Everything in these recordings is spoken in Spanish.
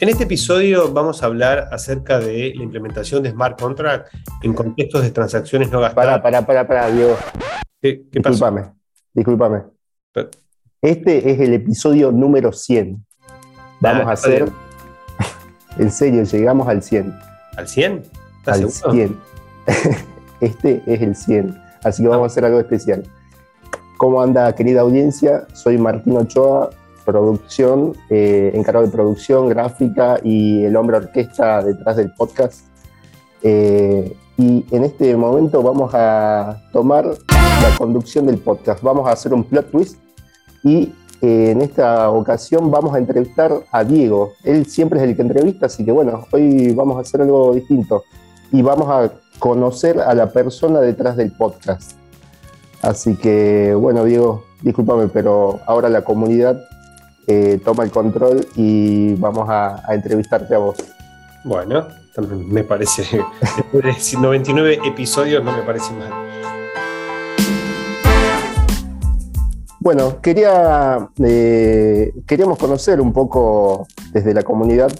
En este episodio vamos a hablar acerca de la implementación de Smart Contract en contextos de transacciones no gastadas. Para, para, para, para, Diego. ¿Qué, qué pasó? Discúlpame, discúlpame. Este es el episodio número 100. Vamos Ah, a hacer. bien. En serio, llegamos al 100. ¿Al 100? ¿Estás Al seguro? 100. Este es el 100. Así que vamos a hacer algo especial. ¿Cómo anda, querida audiencia? Soy Martín Ochoa, producción, eh, encargado de producción, gráfica y el hombre orquesta detrás del podcast. Eh, y en este momento vamos a tomar la conducción del podcast. Vamos a hacer un plot twist y eh, en esta ocasión vamos a entrevistar a Diego. Él siempre es el que entrevista, así que bueno, hoy vamos a hacer algo distinto y vamos a conocer a la persona detrás del podcast. Así que bueno, Diego, discúlpame, pero ahora la comunidad eh, toma el control y vamos a, a entrevistarte a vos. Bueno, también me parece. Después de 99 episodios no me parece mal. Bueno, quería, eh, queríamos conocer un poco desde la comunidad,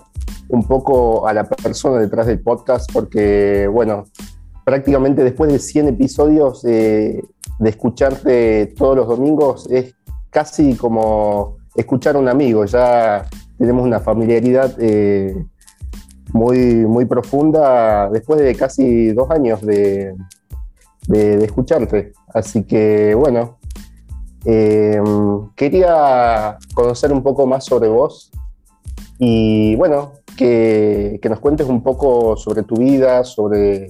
un poco a la persona detrás del podcast, porque, bueno, prácticamente después de 100 episodios eh, de escucharte todos los domingos, es casi como escuchar a un amigo, ya tenemos una familiaridad eh, muy, muy profunda después de casi dos años de, de- escucharte. Así que, bueno, eh, quería conocer un poco más sobre vos y bueno, que, que nos cuentes un poco sobre tu vida, sobre,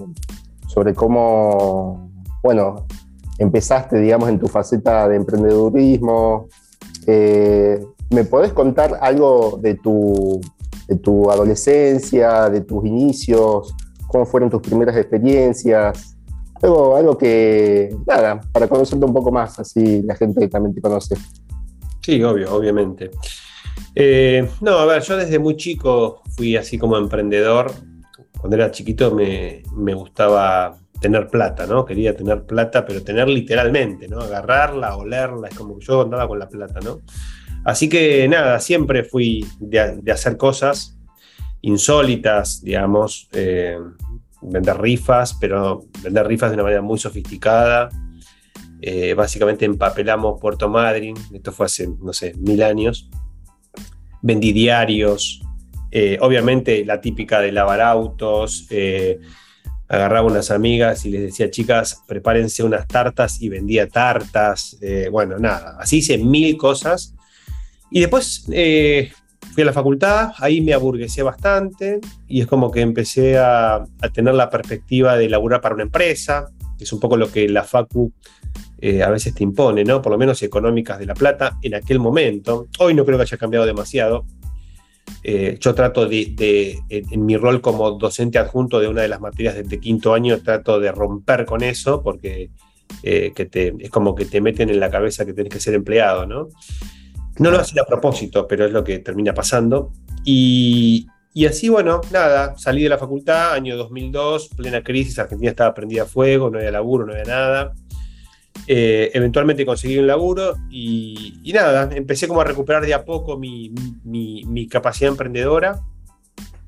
sobre cómo, bueno, empezaste, digamos, en tu faceta de emprendedurismo. Eh, ¿Me podés contar algo de tu, de tu adolescencia, de tus inicios? ¿Cómo fueron tus primeras experiencias? Algo, que, nada, para conocerte un poco más, así la gente también te conoce. Sí, obvio, obviamente. Eh, no, a ver, yo desde muy chico fui así como emprendedor. Cuando era chiquito me, me gustaba tener plata, ¿no? Quería tener plata, pero tener literalmente, ¿no? Agarrarla, olerla, es como yo andaba con la plata, ¿no? Así que nada, siempre fui de, hacer cosas insólitas, digamos, eh, vender rifas, pero vender rifas de una manera muy sofisticada. Eh, básicamente empapelamos Puerto Madryn, esto fue hace, no sé, mil años. Vendí diarios, eh, obviamente la típica de lavar autos. Agarraba unas amigas y les decía, chicas, prepárense unas tartas y vendía tartas. eh, bueno, nada, así hice mil cosas. Y después eh, fui a la facultad, ahí me aburguesé bastante y es como que empecé a, a tener la perspectiva de laburar para una empresa, que es un poco lo que la facu eh, a veces te impone, ¿no? Por lo menos económicas de La Plata en aquel momento. Hoy no creo que haya cambiado demasiado. Eh, yo trato de, en, mi rol como docente adjunto de una de las materias de, de quinto año, trato de romper con eso porque eh, es como que te meten en la cabeza que tenés que ser empleado, ¿no? No lo hacen a propósito, pero es lo que termina pasando. Y, y así, bueno, nada, salí de la facultad, año 2002, plena crisis, Argentina estaba prendida a fuego, no había laburo, no había nada. Eh, eventualmente conseguí un laburo y, nada, empecé como a recuperar de a poco mi, mi- capacidad emprendedora.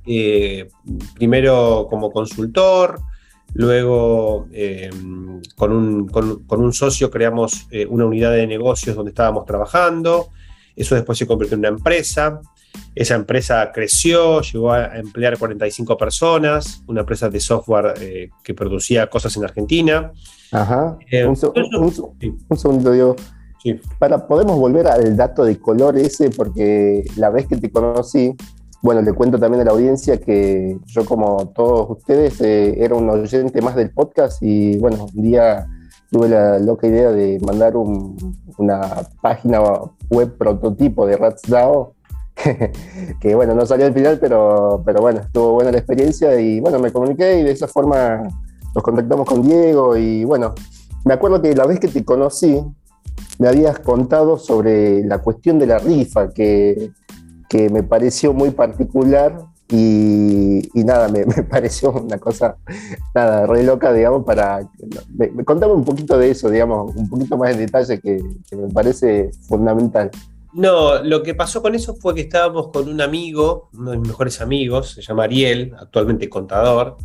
Eh, primero como consultor, luego eh, con, un, con- con un socio creamos una unidad de negocios donde estábamos trabajando. Eso después se convirtió en una empresa. Esa empresa creció, llegó a emplear 45 personas, una empresa de software eh, que producía cosas en Argentina. Ajá. Eh, un, se- eso- un- sí. un segundito, Diego. Sí. Para, podemos volver al dato de color ese, porque la vez que te conocí, bueno, le cuento también a la audiencia que yo, como todos ustedes, eh, era un oyente más del podcast y bueno, un día tuve la loca idea de mandar un- una página web prototipo de RatsDAO, que bueno, no salió al final, pero, pero bueno, estuvo buena la experiencia y bueno, me comuniqué y de esa forma nos contactamos con Diego y bueno, me acuerdo que la vez que te conocí, me habías contado sobre la cuestión de la rifa, que, que me pareció muy particular y, y nada, me, me pareció una cosa, nada, re loca, digamos, para... Me, me- contame un poquito de eso, digamos, un poquito más en detalle que, que me parece fundamental. No, lo que pasó con eso fue que estábamos con un amigo, uno de mis mejores amigos, se llama Ariel, actualmente contador,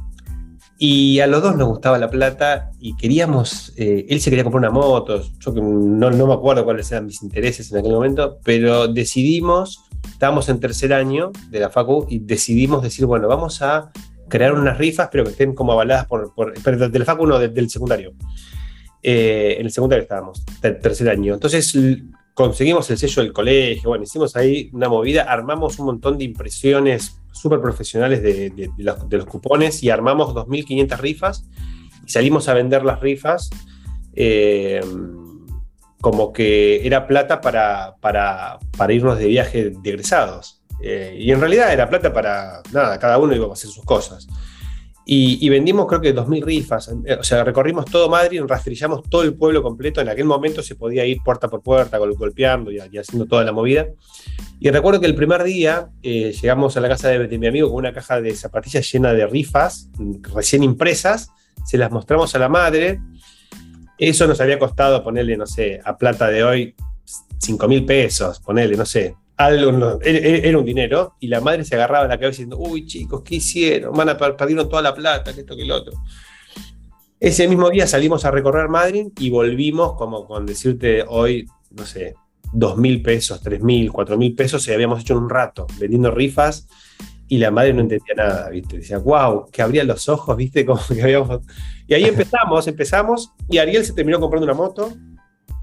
y a los dos nos gustaba la plata y queríamos, eh, él se quería comprar una moto, yo no, no me acuerdo cuáles eran mis intereses en aquel momento, pero decidimos, estábamos en tercer año de la Facu y decidimos decir, bueno, vamos a crear unas rifas, pero que estén como avaladas por, por pero del Facu no, del, secundario. Eh, en el secundario estábamos, tercer año. Entonces conseguimos el sello del colegio, bueno, hicimos ahí una movida, armamos un montón de impresiones súper profesionales de, los, cupones y armamos 2.500 rifas y salimos a vender las rifas eh, como que era plata para, para, irnos de viaje de egresados. Eh, y en realidad era plata para nada, cada uno iba a hacer sus cosas. Y, vendimos creo que 2.000 rifas. O sea, recorrimos todo Madrid, rastrillamos todo el pueblo completo. En aquel momento se podía ir puerta por puerta, golpeando y, haciendo toda la movida. Y recuerdo que el primer día eh, llegamos a la casa de, mi amigo con una caja de zapatillas llena de rifas, recién impresas. Se las mostramos a la madre. Eso nos había costado ponerle, no sé, a plata de hoy, 5 mil pesos, ponerle, no sé, algo, era un dinero, y la madre se agarraba la cabeza diciendo, uy chicos, ¿qué hicieron? Van a perdieron toda la plata, que esto, que lo otro. Ese mismo día salimos a recorrer Madrid y volvimos, como con decirte hoy, no sé, dos mil pesos, tres mil, cuatro mil pesos, y habíamos hecho un rato, vendiendo rifas, y la madre no entendía nada, ¿viste? Decía, wow, que abría los ojos, ¿viste? Como que habíamos... Y ahí empezamos, empezamos, y Ariel se terminó comprando una moto,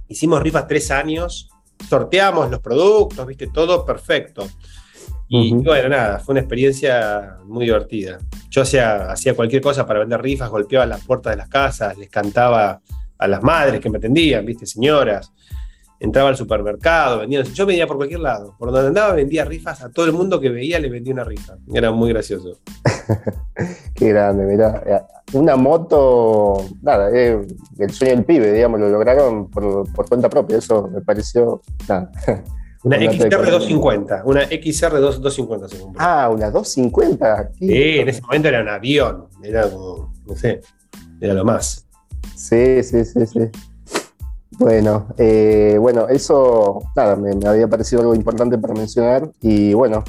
hicimos rifas tres años, sorteamos los productos, viste, todo perfecto. Y bueno, nada, fue una experiencia muy divertida. Yo hacía, hacía cualquier cosa para vender rifas, golpeaba las puertas de las casas, les cantaba a las madres que me atendían, viste, señoras. Entraba al supermercado, vendía, yo vendía por cualquier lado. Por donde andaba vendía rifas, a todo el mundo que veía le vendía una rifa. Era muy gracioso. Qué grande, mirá. Eh, una moto, nada, eh, el sueño del pibe, digamos, lo lograron por, cuenta propia, eso me pareció, nada. Una XR250, una XR250 se Ah, una 250. Sí, en ese momento era un avión, era como, no sé, era lo más. Sí, sí, sí, sí. Bueno, eh, bueno, eso, nada, me, me, había parecido algo importante para mencionar y bueno,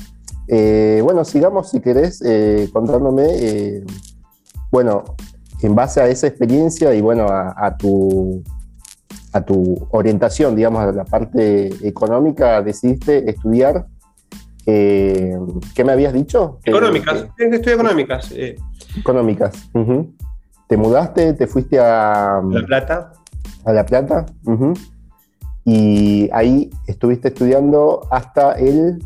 eh, bueno, sigamos si querés eh, contándome, eh, bueno, en base a esa experiencia y bueno, a, tu, a tu orientación, digamos, a la parte económica, decidiste estudiar. ¿Qué me habías dicho? Económicas, estudio económicas. Económicas. ¿Te mudaste? ¿Te fuiste a La Plata? A La Plata. Y ahí estuviste estudiando hasta el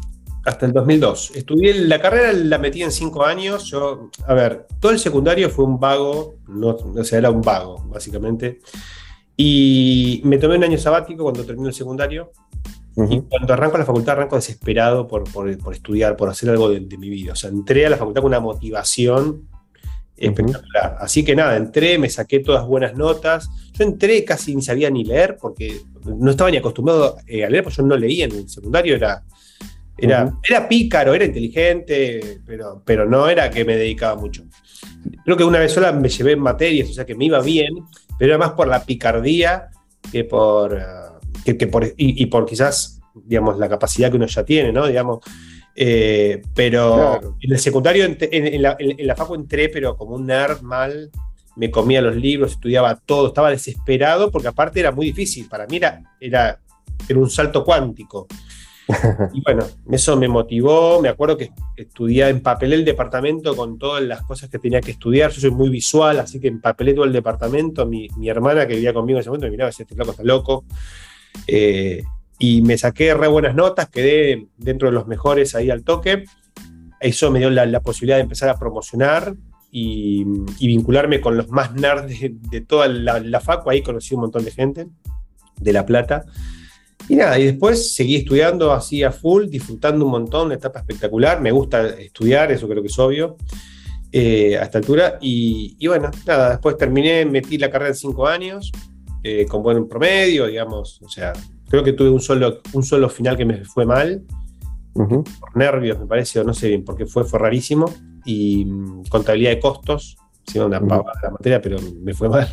hasta el 2002. Estudié la carrera, la metí en cinco años. Yo, a ver, todo el secundario fue un vago, no, o sea, era un vago, básicamente. Y me tomé un año sabático cuando terminé el secundario. Y cuando arranco la facultad, arranco desesperado por, por, estudiar, por hacer algo de, mi vida. O sea, entré a la facultad con una motivación espectacular. Así que nada, entré, me saqué todas buenas notas. Yo entré casi ni sabía ni leer porque no estaba ni acostumbrado eh, a leer, porque yo no leía en el secundario, era era, era pícaro, era inteligente, pero, pero no era que me dedicaba mucho. Creo que una vez sola me llevé en materias, o sea que me iba bien, pero era más por la picardía que por, eh, que, por y, por quizás, digamos, la capacidad que uno ya tiene, ¿no? Digamos, eh, pero en el secundario, en, la, en, la, facu entré, pero como un nerd mal, me comía los libros, estudiaba todo, estaba desesperado, porque aparte era muy difícil, para mí era, era, era un salto cuántico. Y bueno, eso me motivó. Me acuerdo que estudié, empapelé el departamento con todas las cosas que tenía que estudiar. Yo soy muy visual, así que empapelé todo el departamento. Mi, hermana que vivía conmigo en ese momento me miraba, este loco está loco. Eh, y me saqué re buenas notas, quedé dentro de los mejores ahí al toque. Eso me dio la, posibilidad de empezar a promocionar y, vincularme con los más nerds de, toda la, la facu. Ahí conocí un montón de gente de La Plata. Y nada, y después seguí estudiando así a full, disfrutando un montón, una etapa espectacular. Me gusta estudiar, eso creo que es obvio, eh, a esta altura. Y, bueno, nada, después terminé, metí la carrera en cinco años, eh, con buen promedio, digamos. O sea, creo que tuve un solo, un solo final que me fue mal, por nervios, me parece, o no sé bien por qué fue, fue rarísimo. Y mm, contabilidad de costos, sido una pava la materia, pero me fue mal.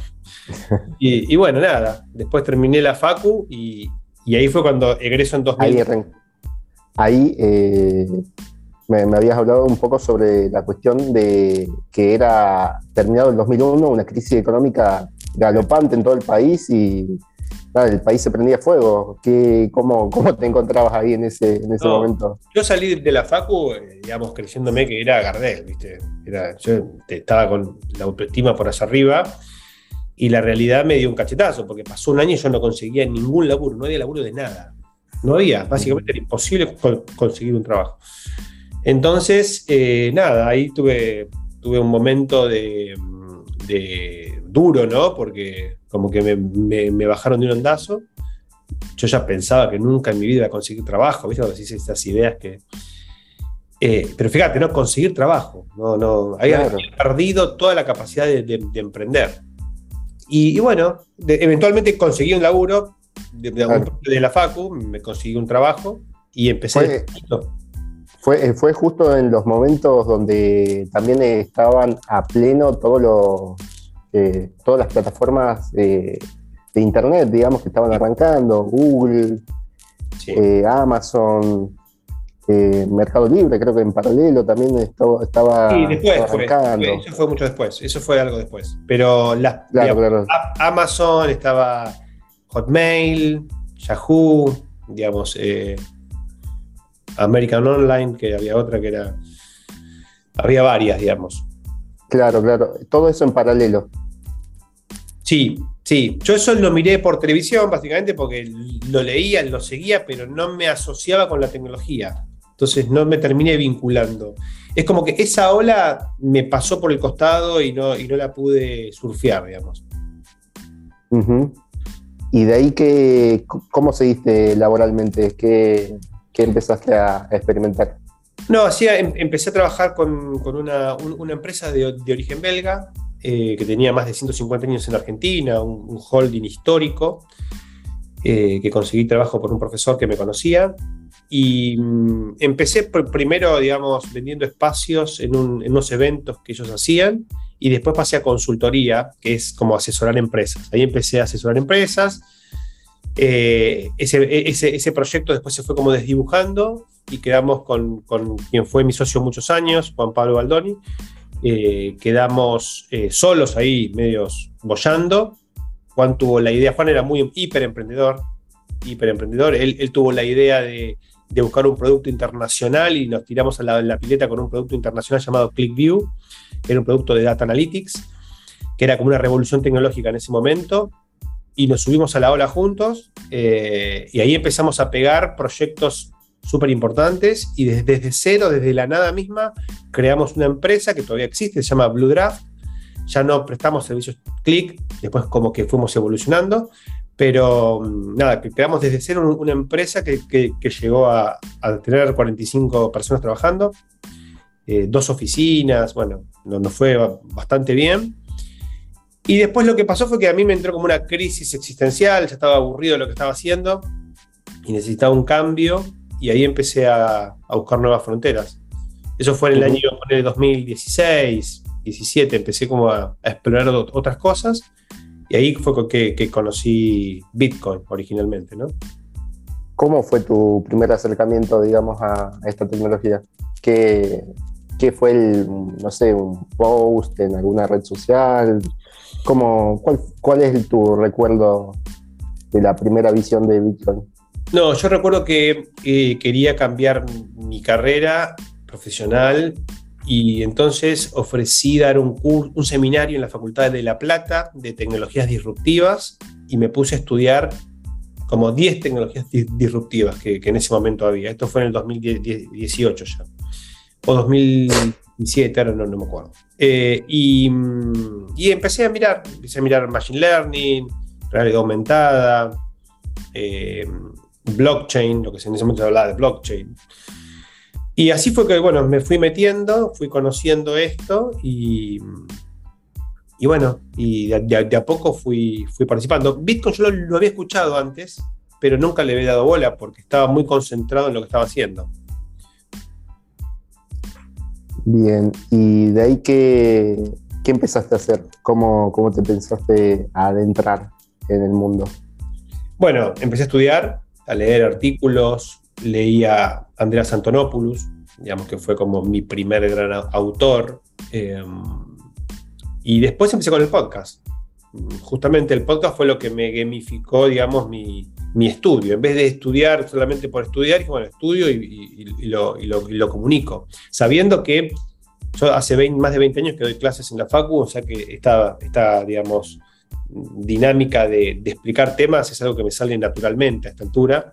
y, y, bueno, nada, después terminé la FACU y, Y ahí fue cuando egreso en 2000. Ahí, ahí eh, me, habías hablado un poco sobre la cuestión de que era terminado el 2001, una crisis económica galopante en todo el país y el país se prendía fuego. ¿Qué, cómo, ¿Cómo te encontrabas ahí en ese, en ese momento? Yo salí de la Facu, eh, digamos, creyéndome que era Gardel, ¿viste? yo estaba con la autoestima por hacia arriba y la realidad me dio un cachetazo, porque pasó un año y yo no conseguía ningún laburo, no había laburo de nada. No había, básicamente era imposible conseguir un trabajo. Entonces, eh, nada, ahí tuve, tuve un momento de, duro, ¿no? Porque como que me, bajaron de un ondazo. Yo ya pensaba que nunca en mi vida iba a conseguir trabajo, ¿viste? Cuando estas ideas que... Eh, pero fíjate, ¿no? Conseguir trabajo, no, no, había perdido toda la capacidad de, emprender. Y, bueno, eventualmente conseguí un laburo de, la Facu, me conseguí un trabajo y empecé... Fue, fue justo en los momentos donde también estaban a pleno todos los, eh, todas las plataformas de Internet, digamos, que estaban arrancando, Google, eh, Amazon, eh, Mercado Libre, creo que en paralelo también estaba, estaba sí, después arrancando. eso fue mucho después, eso fue algo después. Pero las, Amazon, estaba Hotmail, Yahoo, digamos, American Online, que había otra que era. Había varias, digamos. Claro, claro. Todo eso en paralelo. Sí, sí. Yo eso lo miré por televisión, básicamente, porque lo leía, lo seguía, pero no me asociaba con la tecnología. Entonces no me terminé vinculando. Es como que esa ola me pasó por el costado y no, y no la pude surfear, digamos. Y de ahí que, ¿cómo seguiste laboralmente? ¿Qué, ¿Qué empezaste a experimentar? No, hacía, em, empecé a trabajar con, una, empresa de, origen belga eh, que tenía más de 150 años en Argentina, un, holding histórico, eh, que conseguí trabajo por un profesor que me conocía. Y mm, empecé primero, digamos, vendiendo espacios en, unos eventos que ellos hacían y después pasé a consultoría, que es como asesorar empresas. Ahí empecé a asesorar empresas eh, ese, proyecto después se fue como desdibujando y quedamos con, quien fue mi socio muchos años, Juan Pablo Baldoni. Eh, quedamos eh, solos ahí, medios bollando. Juan tuvo la idea, Juan era muy hiper emprendedor, hiper emprendedor. Él, tuvo la idea de, buscar un producto internacional y nos tiramos a la, la pileta con un producto internacional llamado ClickView, que era un producto de Data Analytics, que era como una revolución tecnológica en ese momento y nos subimos a la ola juntos eh, y ahí empezamos a pegar proyectos súper importantes y desde, cero, desde la nada misma, creamos una empresa que todavía existe, se llama Blue Draft. Ya no prestamos servicios click, después como que fuimos evolucionando, pero mm, nada, creamos desde cero una empresa que, llegó a, tener 45 personas trabajando, eh, dos oficinas, bueno, nos fue bastante bien. Y después lo que pasó fue que a mí me entró como una crisis existencial, ya estaba aburrido de lo que estaba haciendo y necesitaba un cambio y ahí empecé a, buscar nuevas fronteras. Eso fue en el año 2016, 17, empecé como a, explorar otras cosas y ahí fue que, que conocí Bitcoin originalmente, ¿no? ¿Cómo fue tu primer acercamiento, digamos, a esta tecnología? ¿Qué, ¿Qué, fue el, no sé, un post en alguna red social? cuál, ¿Cuál es tu recuerdo de la primera visión de Bitcoin? No, yo recuerdo que quería cambiar mi carrera profesional y entonces ofrecí dar un, un seminario en la Facultad de La Plata de tecnologías disruptivas y me puse a estudiar como 10 tecnologías disruptivas que, en ese momento había. Esto fue en el 2018 ya, o 2017, ahora no me acuerdo. Eh, y, empecé a mirar, empecé a mirar Machine Learning, realidad aumentada, eh, blockchain, lo que se en ese momento se hablaba de blockchain. Y así fue que, bueno, me fui metiendo, fui conociendo esto y, y bueno, y de, a poco fui, fui participando. Bitcoin yo lo había escuchado antes, pero nunca le había dado bola porque estaba muy concentrado en lo que estaba haciendo. Bien, y de ahí qué, qué empezaste a hacer? ¿Cómo, te pensaste adentrar en el mundo? Bueno, empecé a estudiar a leer artículos, leía Andreas Antonopoulos, digamos que fue como mi primer gran autor. Eh, y después empecé con el podcast. Justamente el podcast fue lo que me gamificó, digamos, mi, estudio. En vez de estudiar solamente por estudiar, dije, bueno, estudio y, lo, comunico. Sabiendo que yo hace más de 20 años que doy clases en la Facu, o sea que esta, esta digamos, dinámica de, explicar temas es algo que me sale naturalmente a esta altura.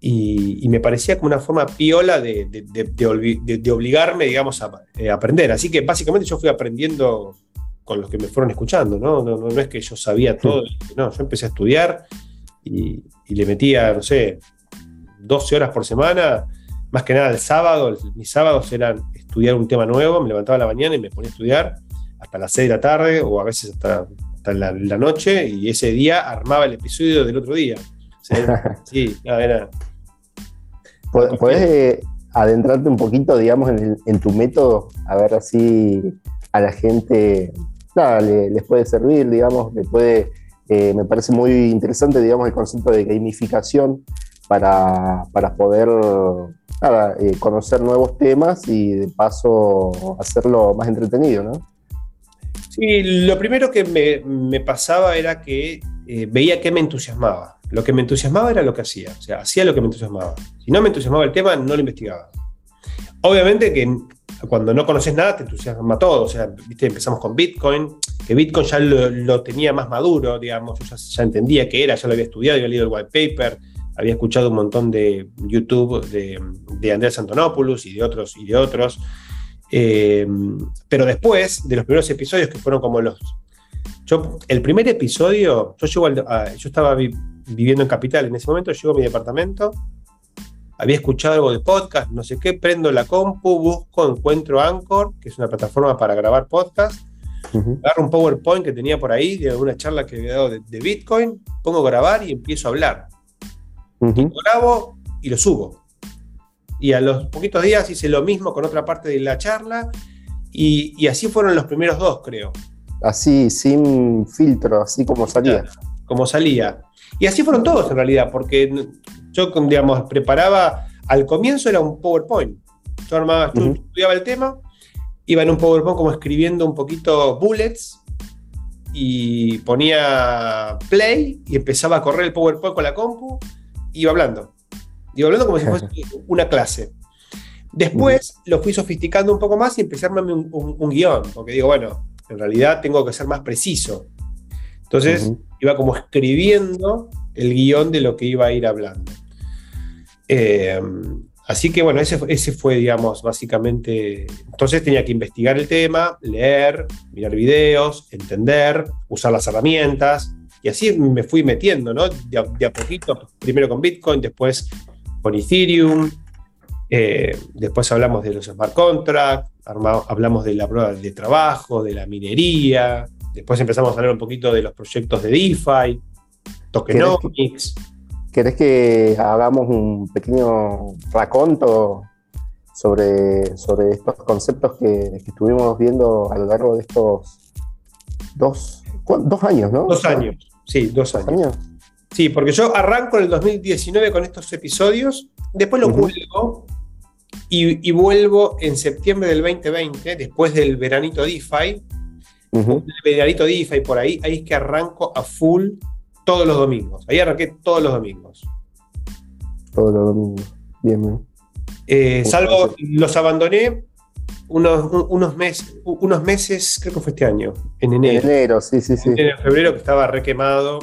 Y, me parecía como una forma piola de, de obligarme, digamos, a, eh, aprender. Así que básicamente yo fui aprendiendo con los que me fueron escuchando, ¿no? No, no, es que yo sabía todo, no, yo empecé a estudiar y, le metía, no sé, 12 horas por semana, más que nada el sábado, mis sábados eran estudiar un tema nuevo, me levantaba a la mañana y me ponía a estudiar hasta las 6 de la tarde o a veces hasta, la, noche y ese día armaba el episodio del otro día. sí, era... ¿Puedes eh, adentrarte un poquito, digamos, en, tu método? A ver así a la gente, nada, les puede servir, digamos, le puede... Eh, me parece muy interesante, digamos, el concepto de gamificación para, poder eh, conocer nuevos temas y de paso hacerlo más entretenido, ¿no? Sí, lo primero que me, pasaba era que eh, veía que me entusiasmaba. Lo que me entusiasmaba era lo que hacía, o sea, hacía lo que me entusiasmaba. Si no me entusiasmaba el tema, no lo investigaba. Obviamente que cuando no conoces nada te entusiasma todo, o sea, ¿viste? empezamos con Bitcoin, que Bitcoin ya lo, tenía más maduro, digamos, yo ya, entendía qué era, ya lo había estudiado, había leído el white paper, había escuchado un montón de YouTube de, de Andrés Antonopoulos y de otros y de otros. Eh, pero después de los primeros episodios que fueron como los... Yo, el primer episodio, yo, llego yo estaba viviendo en Capital en ese momento, llego a mi departamento, había escuchado algo de podcast, no sé qué, prendo la compu, busco, encuentro Anchor, que es una plataforma para grabar podcast, agarro un PowerPoint que tenía por ahí de una charla que había dado de, Bitcoin, pongo grabar y empiezo a hablar. lo grabo y lo subo. Y a los poquitos días hice lo mismo con otra parte de la charla y, así fueron los primeros dos, creo. Así, sin filtro, así como salía. como salía. Y así fueron todos en realidad, porque yo, digamos, preparaba, al comienzo era un PowerPoint. Yo armaba, estudiaba el tema, iba en un PowerPoint como escribiendo un poquito bullets y ponía play y empezaba a correr el PowerPoint con la compu, iba hablando. Iba hablando como si fuese una clase. Después lo fui sofisticando un poco más y empecé a armarme un, guion, porque digo, bueno, en realidad tengo que ser más preciso. Entonces iba como escribiendo el guion de lo que iba a ir hablando. Eh, así que bueno, ese, ese, fue, digamos, básicamente, entonces tenía que investigar el tema, leer, mirar videos, entender, usar las herramientas, y así me fui metiendo, ¿no? De a, poquito, primero con Bitcoin, después con Ethereum, eh, después hablamos de los smart contracts, hablamos de la prueba de trabajo, de la minería, después empezamos a hablar un poquito de los proyectos de DeFi, tokenomics. ¿Querés que hagamos un pequeño raconto sobre, sobre estos conceptos que, estuvimos viendo a lo largo de estos dos, dos años, ¿no? Dos años, sí, dos años. Sí, porque yo arranco en el 2019 con estos episodios, después lo cuelgo y, vuelvo en septiembre del 2020, después del veranito DeFi. El veranito DeFi por ahí, ahí es que arranco a full todos los domingos. Ahí arranqué todos los domingos. Todos los domingos. Bien, bien. Eh, salvo, los abandoné unos, unos, meses, unos meses, creo que fue este año, en enero. En enero, sí, sí, sí. En febrero que estaba requemado.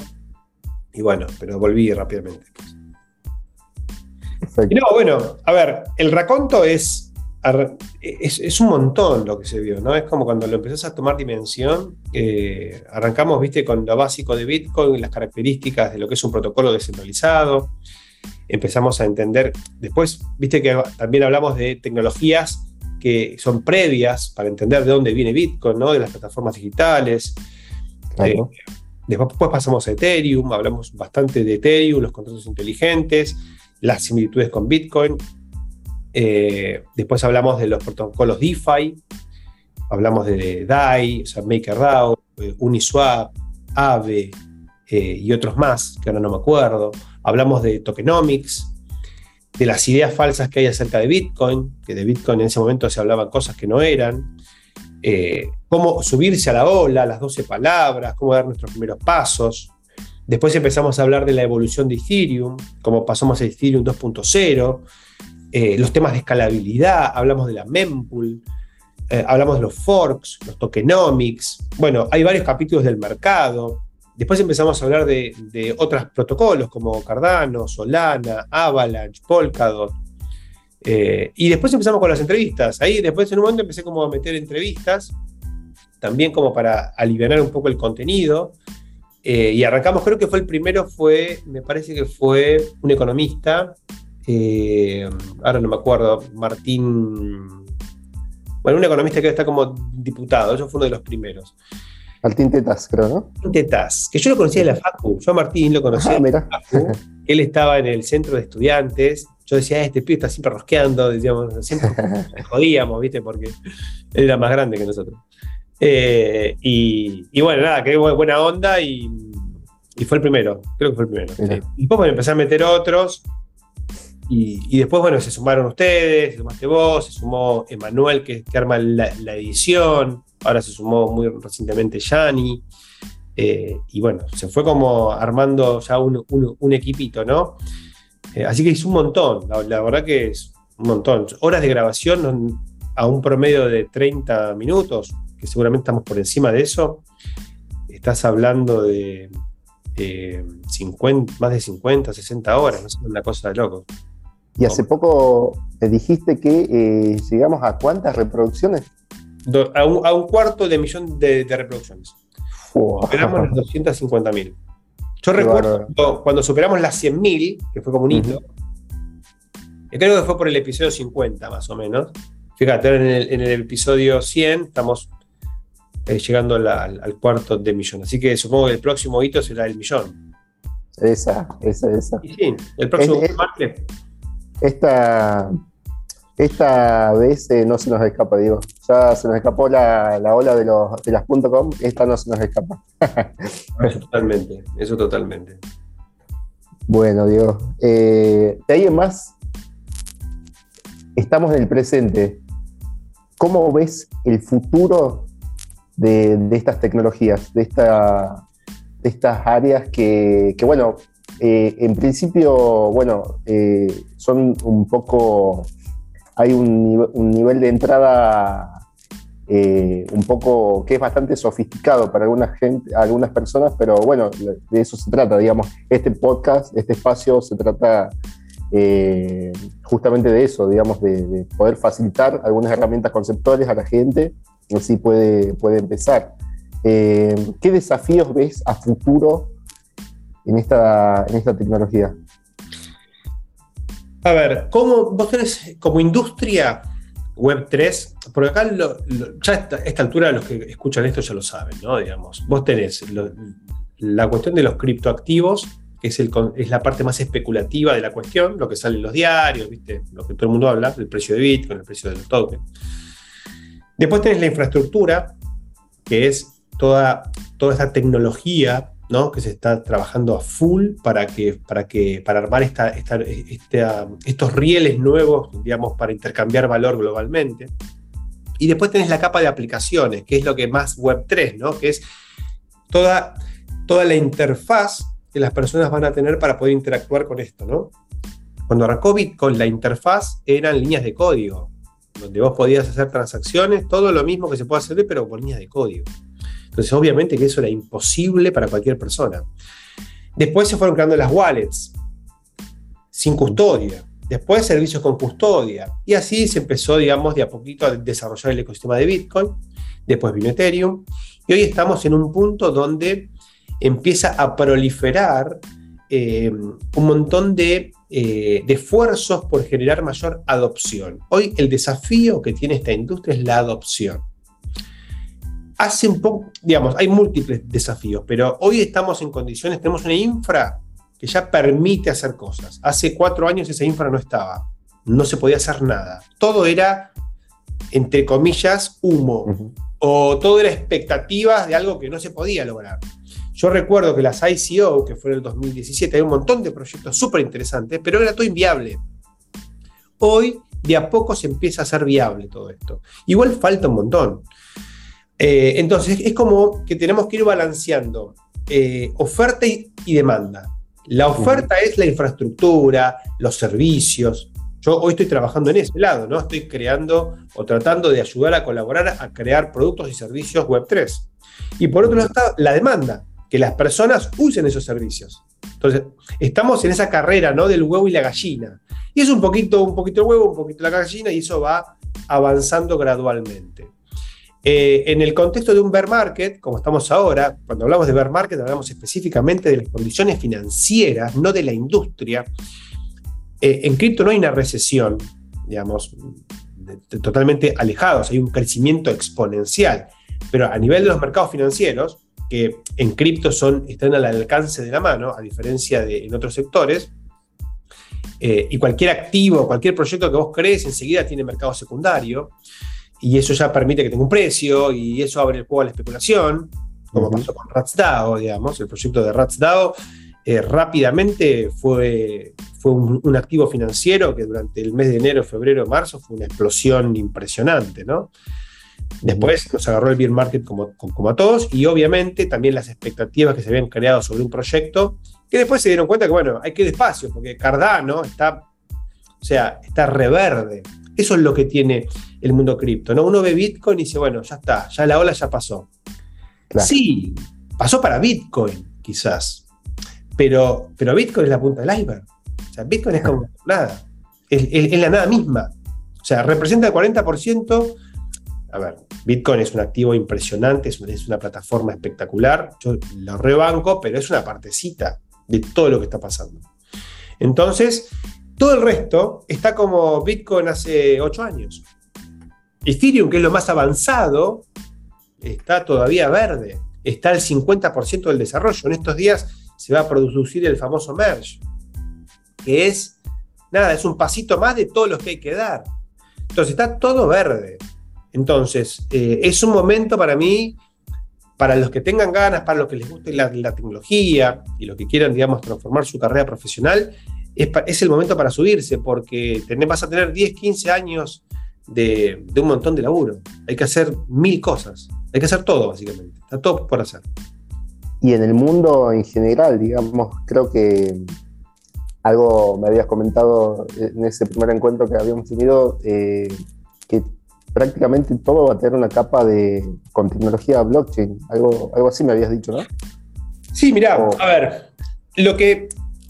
Y bueno, pero volví rápidamente. Y no, bueno, a ver, el raconto es es, un montón lo que se vio, ¿no? Es como cuando lo empezás a tomar dimensión, eh, arrancamos, viste, con lo básico de Bitcoin, las características de lo que es un protocolo descentralizado, empezamos a entender, después, viste que también hablamos de tecnologías que son previas para entender de dónde viene Bitcoin, ¿no? De las plataformas digitales. Eh, después pasamos a Ethereum, hablamos bastante de Ethereum, los contratos inteligentes, las similitudes con Bitcoin, eh, después hablamos de los protocolos DeFi, hablamos de DAI, o MakerDAO, eh, Uniswap, Aave eh, y otros más, que ahora no me acuerdo. hablamos de tokenomics, de las ideas falsas que hay acerca de Bitcoin, que de Bitcoin en ese momento se hablaban cosas que no eran, eh, cómo subirse a la ola, las 12 palabras, cómo dar nuestros primeros pasos. Después empezamos a hablar de la evolución de Ethereum, cómo pasamos a Ethereum 2.0, eh, los temas de escalabilidad, hablamos de la mempool, eh, hablamos de los forks, los tokenomics. Bueno, hay varios capítulos del mercado. Después empezamos a hablar de, otros protocolos como Cardano, Solana, Avalanche, Polkadot. Eh, y después empezamos con las entrevistas. Ahí después en un momento empecé como a meter entrevistas, también como para aliviar un poco el contenido. Eh, y arrancamos, creo que fue el primero, fue, me parece que fue un economista, eh, ahora no me acuerdo, Martín, bueno, un economista que está como diputado, eso fue uno de los primeros. Martín Tetas, creo, ¿no? Martín Tetas, que yo lo conocía de la Facu. Yo a Martín lo conocía ah, la Facu. Él estaba en el centro de estudiantes. Yo decía, este pibe está siempre rosqueando, decíamos, siempre jodíamos, ¿viste? Porque él era más grande que nosotros. Eh, y, bueno, nada, que buena onda y, fue el primero, creo que fue el primero. Y después bueno, empecé a meter otros y, después, bueno, se sumaron ustedes, se sumaste vos, se sumó Emanuel que, que arma la, edición, ahora se sumó muy recientemente Yani. Eh, y bueno, se fue como armando ya un, equipito, ¿no? Eh, así que es un montón, la, verdad que es un montón. Horas de grabación a un promedio de 30 minutos, que seguramente estamos por encima de eso. Estás hablando de 50, más de 50, 60 horas, no es una cosa de loco. Y hace poco me dijiste que eh, llegamos a cuántas reproducciones. a, un, cuarto de millón de, reproducciones. Superamos las 250 mil. Yo recuerdo cuando, superamos las 100 mil, que fue como un hito, creo que fue por el episodio 50 más o menos. Fíjate, en el, episodio 100 estamos eh, llegando al, cuarto de millón. Así que supongo que el próximo hito será el millón. Esa, esa, esa. Y sí, el próximo martes esta, esta vez eh, no se nos escapa, digo. Ya se nos escapó la, ola de, los, de las .com, esta no se nos escapa. eso totalmente, eso totalmente. Bueno, Diego. Eh, de ahí en más, estamos en el presente. ¿Cómo ves el futuro de, estas tecnologías, de, esta, de estas áreas que, que bueno, eh, en principio, bueno, eh, son un poco, hay un, nivel de entrada eh, un poco que es bastante sofisticado para algunas personas, pero bueno, de eso se trata, digamos, este podcast, este espacio se trata justamente de eso, digamos, de, poder facilitar algunas herramientas conceptuales a la gente y así puede, puede empezar. ¿Qué desafíos ves a futuro en esta, en esta tecnología? A ver, ¿cómo vos tenés como industria Web 3? Porque acá ya a esta, altura los que escuchan esto ya lo saben, ¿no? Digamos, vos tenés la cuestión de los criptoactivos, que es, la parte más especulativa de la cuestión, lo que sale en los diarios, ¿viste? lo que todo el mundo habla, el precio de Bitcoin, el precio del token. Después tenés la infraestructura, que es toda, toda esta tecnología que se está trabajando a full para, que, para, que, para armar esta, estos rieles nuevos, digamos, para intercambiar valor globalmente. Y después tenés la capa de aplicaciones, que es lo que más Web3, ¿no? que es toda, toda la interfaz que las personas van a tener para poder interactuar con esto. ¿no? Cuando arrancó Bitcoin, la interfaz eran líneas de código, donde vos podías hacer transacciones, todo lo mismo que se puede hacer, pero por líneas de código. Entonces, obviamente que eso era imposible para cualquier persona. Después se fueron creando las wallets, sin custodia. Después servicios con custodia. Y así se empezó, digamos, de a poquito a desarrollar el ecosistema de Bitcoin. Después vino Ethereum. Y hoy estamos en un punto donde empieza a proliferar eh, un montón eh, de, esfuerzos por generar mayor adopción. Hoy el desafío que tiene esta industria es la adopción hace un poco, digamos, hay múltiples desafíos, pero hoy estamos en condiciones, tenemos una infra que ya permite hacer cosas. Hace cuatro años esa infra no estaba, no se podía hacer nada. Todo era, entre comillas, humo, o todo era expectativas de algo que no se podía lograr. Yo recuerdo que las ICO, que fue en el 2017, hay un montón de proyectos súper interesantes, pero era todo inviable. Hoy, de a poco se empieza a hacer viable todo esto. Igual falta un montón. Eh, entonces, es como que tenemos que ir balanceando eh, oferta y, demanda. La oferta es la infraestructura, los servicios. Yo hoy estoy trabajando en ese lado, ¿no? Estoy creando o tratando de ayudar a colaborar a crear productos y servicios Web3. Y por otro lado está la demanda, que las personas usen esos servicios. Entonces, estamos en esa carrera, ¿no? Del huevo y la gallina. Y es un poquito, un poquito el huevo, un poquito la gallina, y eso va avanzando gradualmente. Eh, en el contexto de un bear market, como estamos ahora, cuando hablamos de bear market, hablamos específicamente de las condiciones financieras, no de la industria. Eh, en cripto no hay una recesión, digamos, totalmente alejados, hay un crecimiento exponencial. Pero a nivel de los mercados financieros, que en cripto son, están al alcance de la mano, a diferencia de en otros sectores, eh, y cualquier activo, cualquier proyecto que vos crees, enseguida tiene mercado secundario y eso ya permite que tenga un precio y eso abre el juego a la especulación, como pasó con RatsDAO, digamos, el proyecto de RatsDAO eh, rápidamente fue, fue un, activo financiero que durante el mes de enero, febrero, marzo fue una explosión impresionante, ¿no? Después nos agarró el beer market como, como, a todos y obviamente también las expectativas que se habían creado sobre un proyecto que después se dieron cuenta que, bueno, hay que ir despacio porque Cardano está, o sea, está reverde. Eso es lo que tiene el mundo cripto, ¿no? Uno ve Bitcoin y dice, bueno, ya está, ya la ola ya pasó. Sí, pasó para Bitcoin, quizás, pero, pero Bitcoin es la punta del iceberg. O sea, Bitcoin es como nada, es, la nada misma. O sea, representa el 40%. A ver, Bitcoin es un activo impresionante, es una, es una plataforma espectacular. Yo lo rebanco, pero es una partecita de todo lo que está pasando. Entonces, todo el resto está como Bitcoin hace 8 años. Ethereum, que es lo más avanzado, está todavía verde. Está al 50% del desarrollo. En estos días se va a producir el famoso merge, que es, nada, es un pasito más de todos los que hay que dar. Entonces está todo verde. Entonces, eh, es un momento para mí, para los que tengan ganas, para los que les guste la, tecnología y los que quieran, digamos, transformar su carrera profesional, es, el momento para subirse, porque vas a tener 10, 15 años de, un montón de laburo. Hay que hacer mil cosas. Hay que hacer todo, básicamente. Está todo por hacer. Y en el mundo en general, digamos, creo que algo me habías comentado en ese primer encuentro que habíamos tenido, eh, que prácticamente todo va a tener una capa de con tecnología blockchain. Algo, algo así me habías dicho, ¿no? Sí, mira, a ver, lo que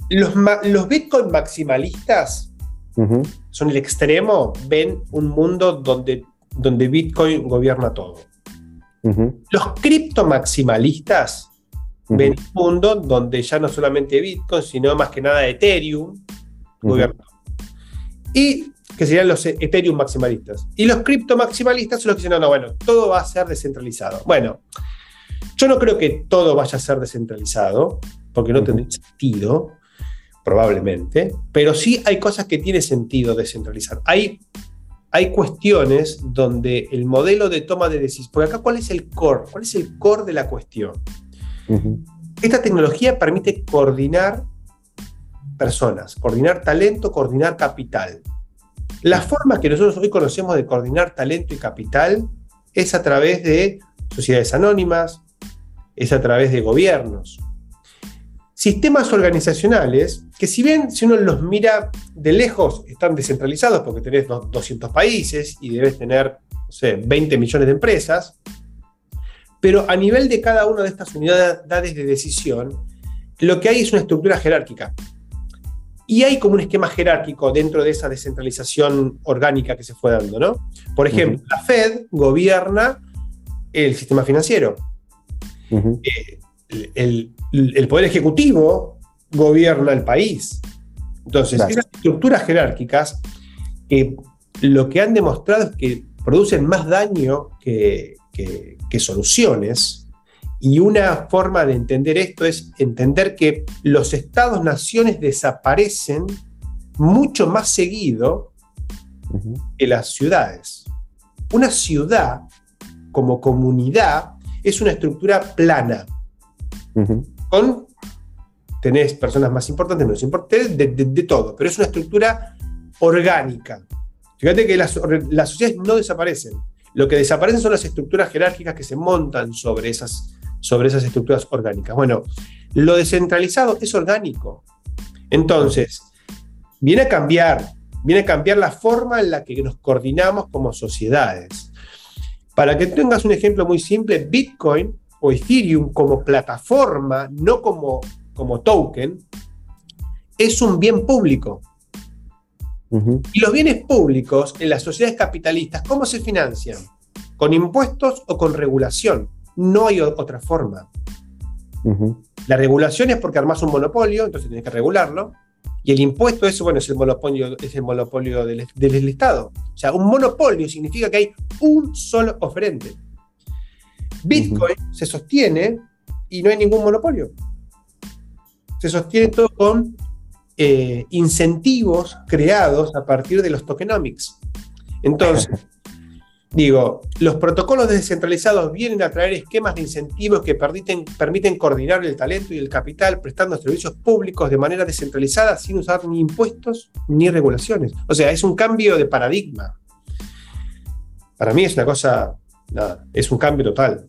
los, los Bitcoin maximalistas son el extremo, ven un mundo donde, donde Bitcoin gobierna todo. Los cripto maximalistas ven un mundo donde ya no solamente Bitcoin, sino más que nada Ethereum gobierna. Y que serían los Ethereum maximalistas. Y los cripto maximalistas son los que dicen, no, no, bueno, todo va a ser descentralizado. Bueno, yo no creo que todo vaya a ser descentralizado, porque no tendría sentido probablemente, pero sí hay cosas que tiene sentido descentralizar. Hay, hay cuestiones donde el modelo de toma de decisiones, porque acá cuál es el core, cuál es el core de la cuestión. Esta tecnología permite coordinar personas, coordinar talento, coordinar capital. La forma que nosotros hoy conocemos de coordinar talento y capital es a través de sociedades anónimas, es a través de gobiernos sistemas organizacionales que si bien si uno los mira de lejos están descentralizados porque tenés 200 países y debes tener, no sé, 20 millones de empresas, pero a nivel de cada una de estas unidades de decisión, lo que hay es una estructura jerárquica. Y hay como un esquema jerárquico dentro de esa descentralización orgánica que se fue dando, ¿no? Por ejemplo, la Fed gobierna el sistema financiero el, Poder Ejecutivo gobierna el país. Entonces, esas estructuras jerárquicas lo que han demostrado es que producen más daño que, que soluciones. Y una forma de entender esto es entender que los estados-naciones desaparecen mucho más seguido que las ciudades. Una ciudad como comunidad es una estructura plana, Con tenés personas más importantes, menos importantes, de, de, todo, pero es una estructura orgánica. Fíjate que las, las, sociedades no desaparecen. Lo que desaparecen son las estructuras jerárquicas que se montan sobre esas, sobre esas estructuras orgánicas. Bueno, lo descentralizado es orgánico. Entonces, viene a cambiar, viene a cambiar la forma en la que nos coordinamos como sociedades. Para que tengas un ejemplo muy simple, Bitcoin o Ethereum como plataforma, no como como token, es un bien público. Y los bienes públicos en las sociedades capitalistas, ¿cómo se financian? ¿Con impuestos o con regulación? No hay otra forma. La regulación es porque armas un monopolio, entonces tienes que regularlo. Y el impuesto es, bueno, es el monopolio, es el monopolio del, del, Estado. O sea, un monopolio significa que hay un solo oferente. Bitcoin se sostiene y no hay ningún monopolio se sostiene todo con eh, incentivos creados a partir de los tokenomics. Entonces, digo, los protocolos descentralizados vienen a traer esquemas de incentivos que permiten, permiten coordinar el talento y el capital prestando servicios públicos de manera descentralizada sin usar ni impuestos ni regulaciones. O sea, es un cambio de paradigma. Para mí es una cosa, nada, es un cambio total.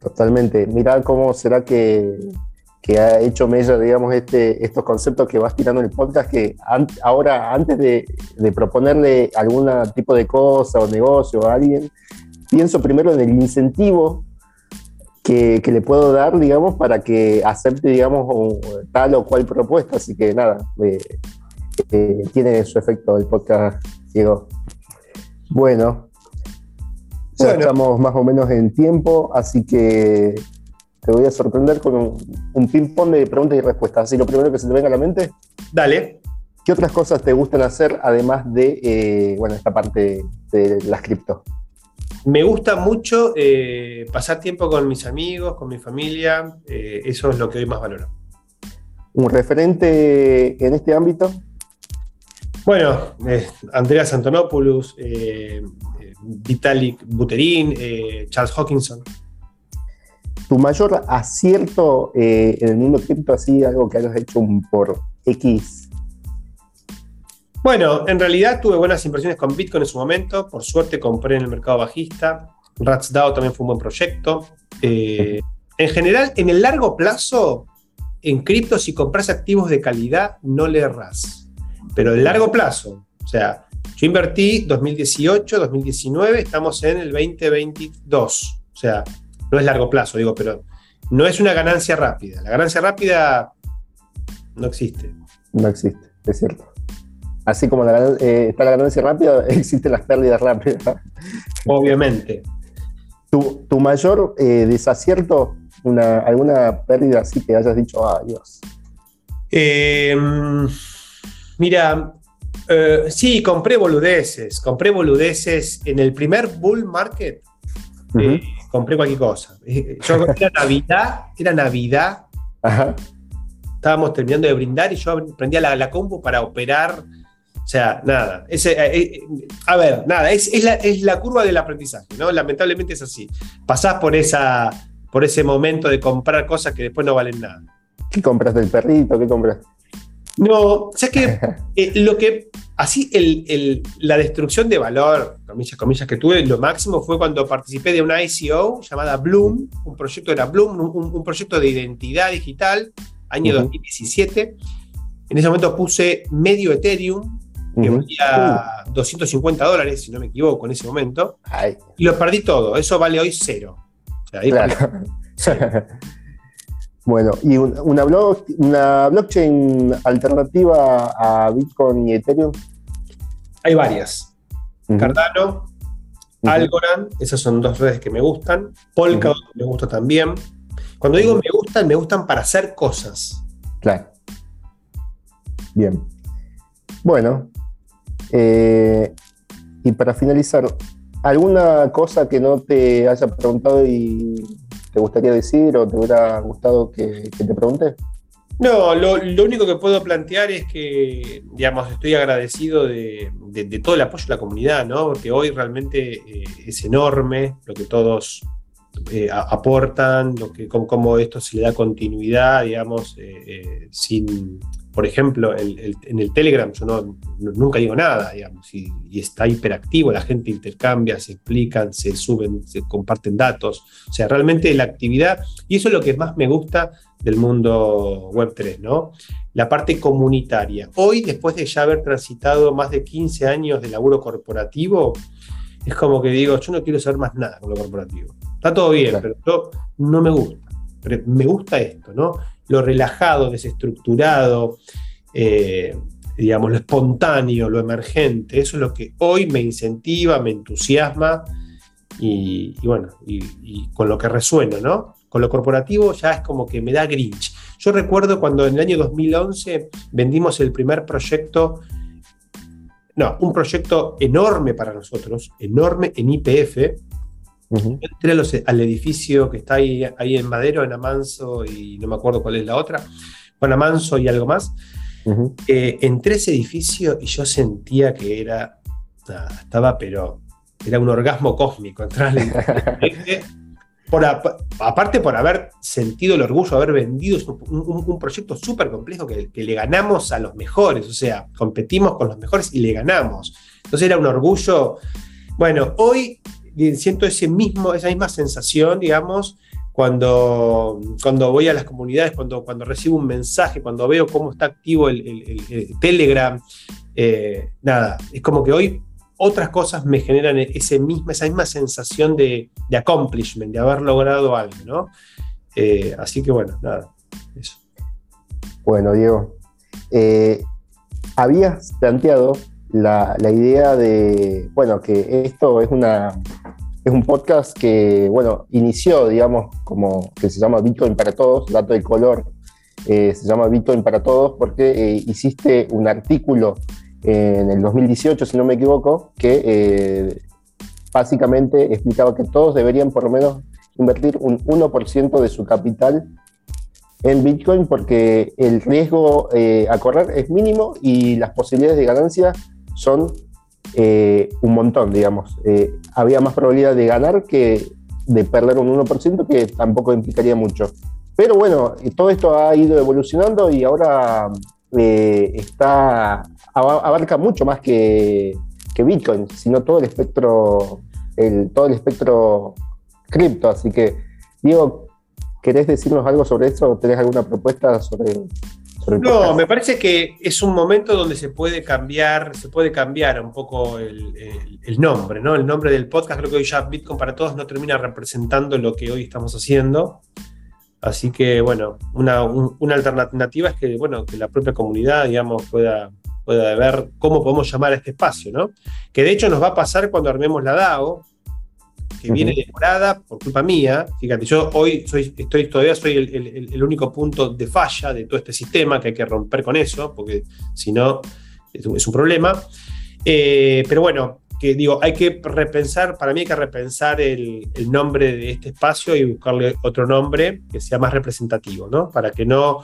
Totalmente. Mirá cómo será que que ha hecho mella, digamos, este, estos conceptos que vas tirando en el podcast, que ahora, antes de, proponerle algún tipo de cosa o negocio a alguien, pienso primero en el incentivo que, le puedo dar, digamos, para que acepte, digamos, tal o cual propuesta. Así que nada, eh, tiene su efecto el podcast, Diego. Bueno, ya estamos más o menos en tiempo, así que te voy a sorprender con un, ping-pong de preguntas y respuestas. Así lo primero que se te venga a la mente. Dale. ¿Qué otras cosas te gustan hacer además de, eh, bueno, esta parte de las cripto? Me gusta mucho eh, pasar tiempo con mis amigos, con mi familia. Eh, eso es lo que hoy más valoro. ¿Un referente en este ámbito? Bueno, Andreas Antonopoulos, Vitalik Buterin, Charles Hawkinson tu mayor acierto eh, en el mundo cripto, así algo que hayas hecho por X. Bueno, en realidad tuve buenas impresiones con Bitcoin en su momento. Por suerte compré en el mercado bajista. RatsDAO también fue un buen proyecto. Eh, en general, en el largo plazo, en cripto, si compras activos de calidad, no le erras. Pero en largo plazo, o sea, yo invertí 2018, 2019, estamos en el 2022. O sea, no es largo plazo, digo, pero no es una ganancia rápida. La ganancia rápida no existe. No existe, es cierto. Así como eh, está la ganancia rápida, existen las pérdidas rápidas. Obviamente. ¿Tu, mayor eh, desacierto, una, alguna pérdida así que hayas dicho, ah, Dios? Em, mira, eh, sí, compré boludeces. Compré boludeces en el primer bull market compré cualquier cosa. Eh, yo era Navidad, era Navidad. Estábamos terminando de brindar y yo prendía la, la compu para operar. O sea, nada. Ese, eh, eh, a ver, nada, es, la, curva del aprendizaje, ¿no? Lamentablemente es así. Pasás por, esa, por ese momento de comprar cosas que después no valen nada. ¿Qué compras del perrito? ¿Qué compras? No, o sea que lo que Así, la destrucción de valor, comillas, comillas, que tuve, lo máximo fue cuando participé de una ICO llamada Bloom, un proyecto era Bloom, un, proyecto de identidad digital, año 2017. En ese momento puse medio Ethereum, que valía 250 dólares, si no me equivoco, en ese momento, y lo perdí todo. Eso vale hoy cero. Bueno, ¿y una, una blockchain alternativa a Bitcoin y Ethereum? Hay varias. Cardano, Algorand, esas son dos redes que me gustan. Polkadot me gusta también. Cuando digo me gustan, me gustan para hacer cosas. Claro. Bien. Bueno, eh, y para finalizar, ¿alguna cosa que no te haya preguntado y te gustaría decir o te hubiera gustado que, te pregunte? No, lo, único que puedo plantear es que, digamos, estoy agradecido de, todo el apoyo de la comunidad, ¿no? Porque hoy realmente eh, es enorme lo que todos, eh, aportan, lo que, cómo, esto se le da continuidad, digamos, eh, sin, por ejemplo, en el Telegram yo no, nunca digo nada, digamos, y, está hiperactivo, la gente intercambia, se explican, se suben, se comparten datos, o sea, realmente la actividad, y eso es lo que más me gusta del mundo Web3, ¿no? La parte comunitaria. Hoy, después de ya haber transitado más de 15 años de laburo corporativo, es como que digo, yo no quiero saber más nada con lo corporativo. Está todo bien, pero yo no me gusta. Pero me gusta esto, ¿no? Lo relajado, desestructurado, eh, digamos, lo espontáneo, lo emergente. Eso es lo que hoy me incentiva, me entusiasma y, bueno, y, con lo que resueno, ¿no? Con lo corporativo ya es como que me da grinch. Yo recuerdo cuando en el año 2011 vendimos el primer proyecto no, un proyecto enorme para nosotros, enorme en IPF. Entré al edificio que está ahí, ahí en Madero, en Amanso, y no me acuerdo cuál es la otra, con Amanso y algo más. Eh, entré a ese edificio y yo sentía que era, estaba, pero era un orgasmo cósmico entrar al edificio. aparte por haber sentido el orgullo, haber vendido un, proyecto súper complejo que, le ganamos a los mejores, o sea, competimos con los mejores y le ganamos. Entonces era un orgullo. Bueno, hoy siento ese mismo, esa misma sensación, digamos, cuando, cuando voy a las comunidades, cuando, cuando recibo un mensaje, cuando veo cómo está activo el, Telegram. Eh, nada, es como que hoy otras cosas me generan ese mismo, esa misma sensación de, accomplishment, de haber logrado algo, ¿no? Eh, así que bueno, nada, eso. Bueno, Diego, eh, habías planteado la, idea de, bueno, que esto es una es un podcast que, bueno, inició, digamos, como que se llama Bitcoin para Todos, dato de color, eh, se llama Bitcoin para Todos porque hiciste un artículo en el 2018, si no me equivoco, que eh, básicamente explicaba que todos deberían por lo menos invertir un 1% de su capital en Bitcoin porque el riesgo eh, a correr es mínimo y las posibilidades de ganancia son eh, un montón, digamos. había más probabilidad de ganar que de perder un 1%, que tampoco implicaría mucho. Pero bueno, todo esto ha ido evolucionando y ahora está abarca mucho más que, Bitcoin, sino todo el espectro, todo el espectro cripto. Así que, Diego, ¿querés decirnos algo sobre eso tenés alguna propuesta sobre, no, me parece que es un momento donde se puede cambiar, se puede cambiar un poco el, nombre, ¿no? El nombre del podcast, creo que hoy ya Bitcoin para todos no termina representando lo que hoy estamos haciendo. Así que, bueno, una, una alternativa es que, bueno, que la propia comunidad, digamos, pueda, pueda ver cómo podemos llamar a este espacio, ¿no? Que de hecho nos va a pasar cuando armemos la DAO, que viene demorada por culpa mía. Fíjate, yo hoy soy, estoy, todavía soy el, único punto de falla de todo este sistema, que hay que romper con eso, porque si no es un problema. Eh, pero bueno, que digo, hay que repensar, para mí hay que repensar el, el, nombre de este espacio y buscarle otro nombre que sea más representativo, ¿no? Para que no,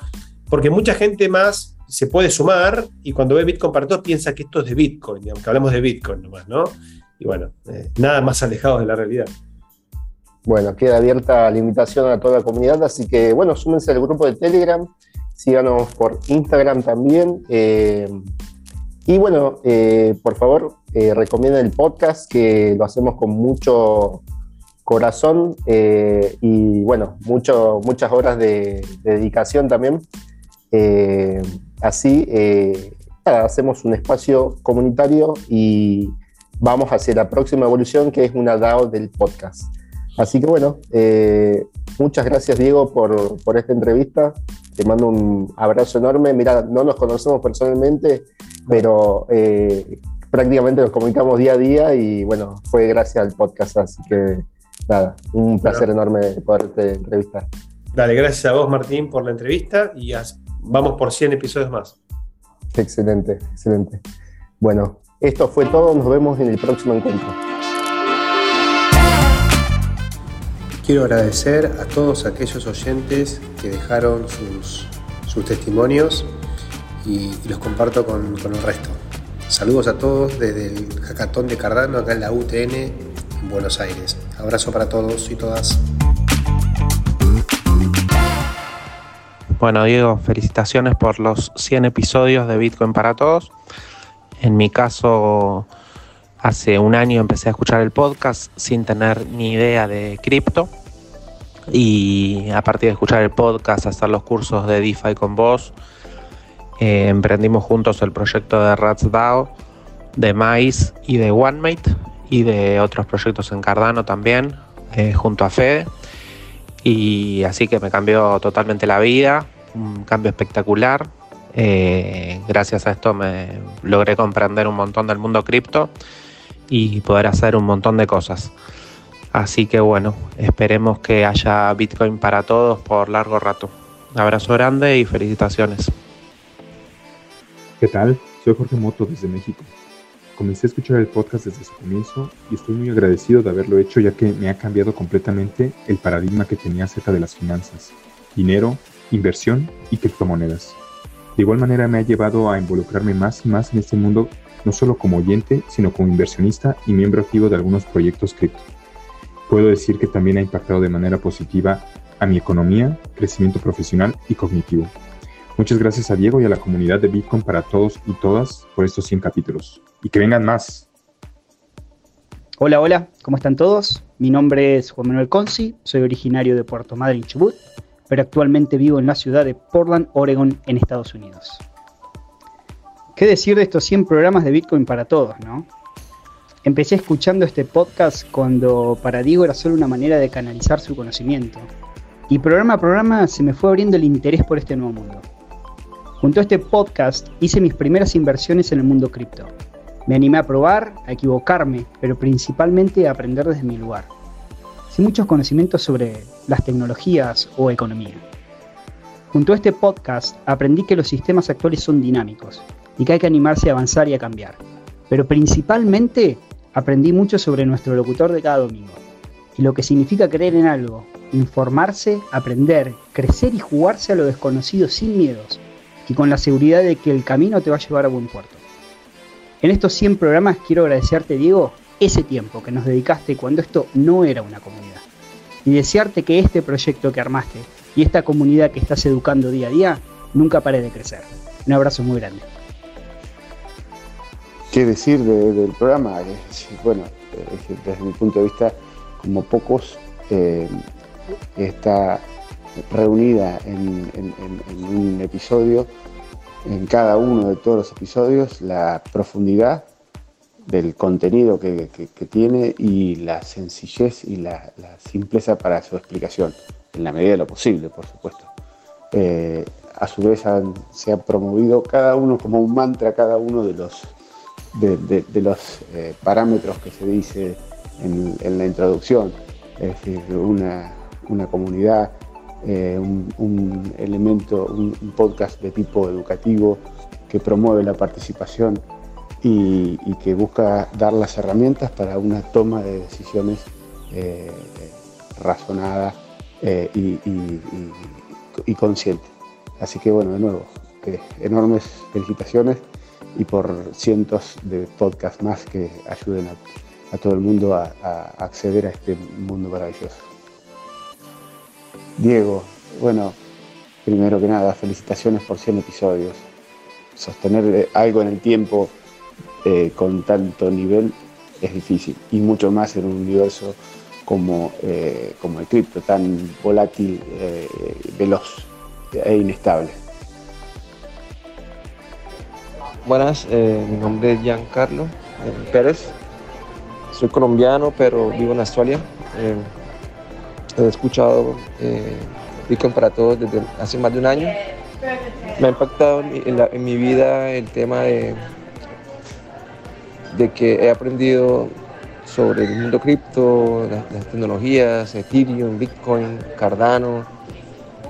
porque mucha gente más se puede sumar y cuando ve Bitcoin para todos piensa que esto es de Bitcoin, digamos, que hablamos de Bitcoin nomás, ¿no? Y bueno, eh, nada más alejado de la realidad. Bueno, queda abierta la invitación a toda la comunidad, así que bueno, súmense al grupo de Telegram, síganos por Instagram también. Eh, y bueno, eh, por favor, recomienden el podcast, que lo hacemos con mucho corazón y bueno, muchas horas de, de dedicación también. Así hacemos un espacio comunitario y vamos hacia la próxima evolución que es una DAO del podcast. Así que bueno, eh, muchas gracias Diego por, esta entrevista. Te mando un abrazo enorme. Mira, no nos conocemos personalmente, pero eh, prácticamente nos comunicamos día a día y bueno, fue gracias al podcast. Así que nada, un placer enorme poderte entrevistar. Dale, gracias a vos Martín por la entrevista y vamos por 100 episodios más. Excelente, excelente. Bueno, esto fue todo, nos vemos en el próximo encuentro. Quiero agradecer a todos aquellos oyentes que dejaron sus, sus testimonios y, los comparto con, con el resto. Saludos a todos desde el Jacatón de Cardano, acá en la UTN, en Buenos Aires. Abrazo para todos y todas. Bueno, Diego, felicitaciones por los 100 episodios de Bitcoin para todos. En mi caso, hace un año empecé a escuchar el podcast sin tener ni idea de cripto. Y a partir de escuchar el podcast, hacer los cursos de DeFi con vos, eh, emprendimos juntos el proyecto de RatsDAO, de Mais y de OneMate y de otros proyectos en Cardano también, eh, junto a Fede. Y así que me cambió totalmente la vida, un cambio espectacular. Eh, gracias a esto me logré comprender un montón del mundo cripto y poder hacer un montón de cosas. Así que bueno, esperemos que haya Bitcoin para todos por largo rato. abrazo grande y felicitaciones. ¿Qué tal? Soy Jorge Moto desde México. Comencé a escuchar el podcast desde su comienzo y estoy muy agradecido de haberlo hecho ya que me ha cambiado completamente el paradigma que tenía acerca de las finanzas, dinero, inversión y criptomonedas. De igual manera me ha llevado a involucrarme más y más en este mundo, no solo como oyente, sino como inversionista y miembro activo de algunos proyectos cripto. Puedo decir que también ha impactado de manera positiva a mi economía, crecimiento profesional y cognitivo. Muchas gracias a Diego y a la comunidad de Bitcoin para todos y todas por estos 100 capítulos. Y que vengan más. Hola, hola, ¿cómo están todos? Mi nombre es Juan Manuel Conci, soy originario de Puerto Madryn, Chubut, pero actualmente vivo en la ciudad de Portland, Oregon, en Estados Unidos. ¿Qué decir de estos 100 programas de Bitcoin para todos, no? Empecé escuchando este podcast cuando para Diego era solo una manera de canalizar su conocimiento. Y programa a programa se me fue abriendo el interés por este nuevo mundo. Junto a este podcast hice mis primeras inversiones en el mundo cripto. Me animé a probar, a equivocarme, pero principalmente a aprender desde mi lugar. Sin muchos conocimientos sobre las tecnologías o economía. Junto a este podcast aprendí que los sistemas actuales son dinámicos y que hay que animarse a avanzar y a cambiar. Pero principalmente aprendí mucho sobre nuestro locutor de cada domingo y lo que significa creer en algo, informarse, aprender, crecer y jugarse a lo desconocido sin miedos y con la seguridad de que el camino te va a llevar a buen puerto. En estos 100 programas quiero agradecerte, Diego, ese tiempo que nos dedicaste cuando esto no era una comunidad. Y desearte que este proyecto que armaste y esta comunidad que estás educando día a día nunca pare de crecer. Un abrazo muy grande. ¿Qué decir del programa? Bueno, desde mi punto de vista, como pocos, eh, está reunida en, un episodio, en cada uno de todos los episodios, la profundidad del contenido que, tiene y la sencillez y la, simpleza para su explicación, en la medida de lo posible, por supuesto. Eh, a su vez se ha promovido cada uno como un mantra, cada uno de los, de, los eh, parámetros que se dice en, la introducción, es decir, una, una comunidad eh, un, elemento, un, podcast de tipo educativo que promueve la participación y, que busca dar las herramientas para una toma de decisiones eh, razonada eh, y, consciente. Así que bueno, de nuevo, enormes felicitaciones y por cientos de podcasts más que ayuden a, todo el mundo a acceder a este mundo maravilloso. Diego, bueno, primero que nada, felicitaciones por 100 episodios. Sostener eh, algo en el tiempo eh, con tanto nivel es difícil, y mucho más en un universo como, eh, como el cripto, tan volátil, veloz e inestable. Buenas, mi nombre es Giancarlo Pérez. Soy colombiano, pero vivo en Australia he escuchado eh, Bitcoin para Todos desde hace más de un año. Me ha impactado en mi, vida el tema de, de que he aprendido sobre el mundo cripto, las, tecnologías, Ethereum, Bitcoin, Cardano,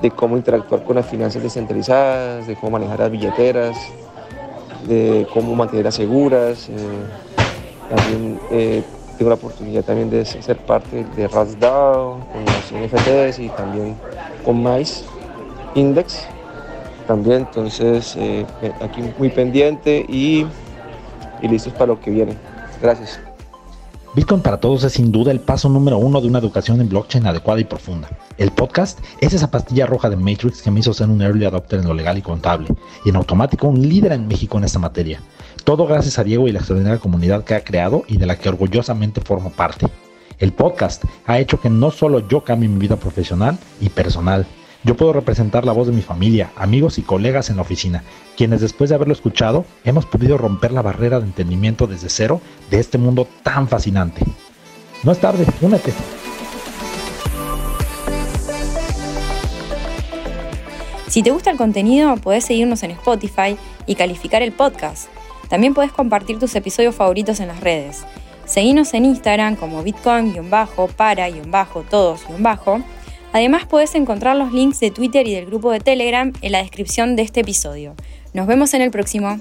de cómo interactuar con las finanzas descentralizadas, de cómo manejar las billeteras, de cómo mantenerlas seguras. Eh, también eh, tengo la oportunidad también de ser parte de RASDAO, con los NFTs y también con MICE Index también, entonces eh, aquí muy pendiente y, y listos para lo que viene. Gracias. Bitcoin para todos es sin duda el paso número uno de una educación en blockchain adecuada y profunda. El podcast es esa pastilla roja de Matrix que me hizo ser un early adopter en lo legal y contable, y en automático un líder en México en esta materia. Todo gracias a Diego y la extraordinaria comunidad que ha creado y de la que orgullosamente formo parte. El podcast ha hecho que no solo yo cambie mi vida profesional y personal, yo puedo representar la voz de mi familia, amigos y colegas en la oficina, quienes después de haberlo escuchado hemos podido romper la barrera de entendimiento desde cero de este mundo tan fascinante. No es tarde, únete. Si te gusta el contenido, podés seguirnos en Spotify y calificar el podcast. También podés compartir tus episodios favoritos en las redes. Seguinos en Instagram como bitcoin-para-todos-bajo Además puedes encontrar los links de Twitter y del grupo de Telegram en la descripción de este episodio. Nos vemos en el próximo.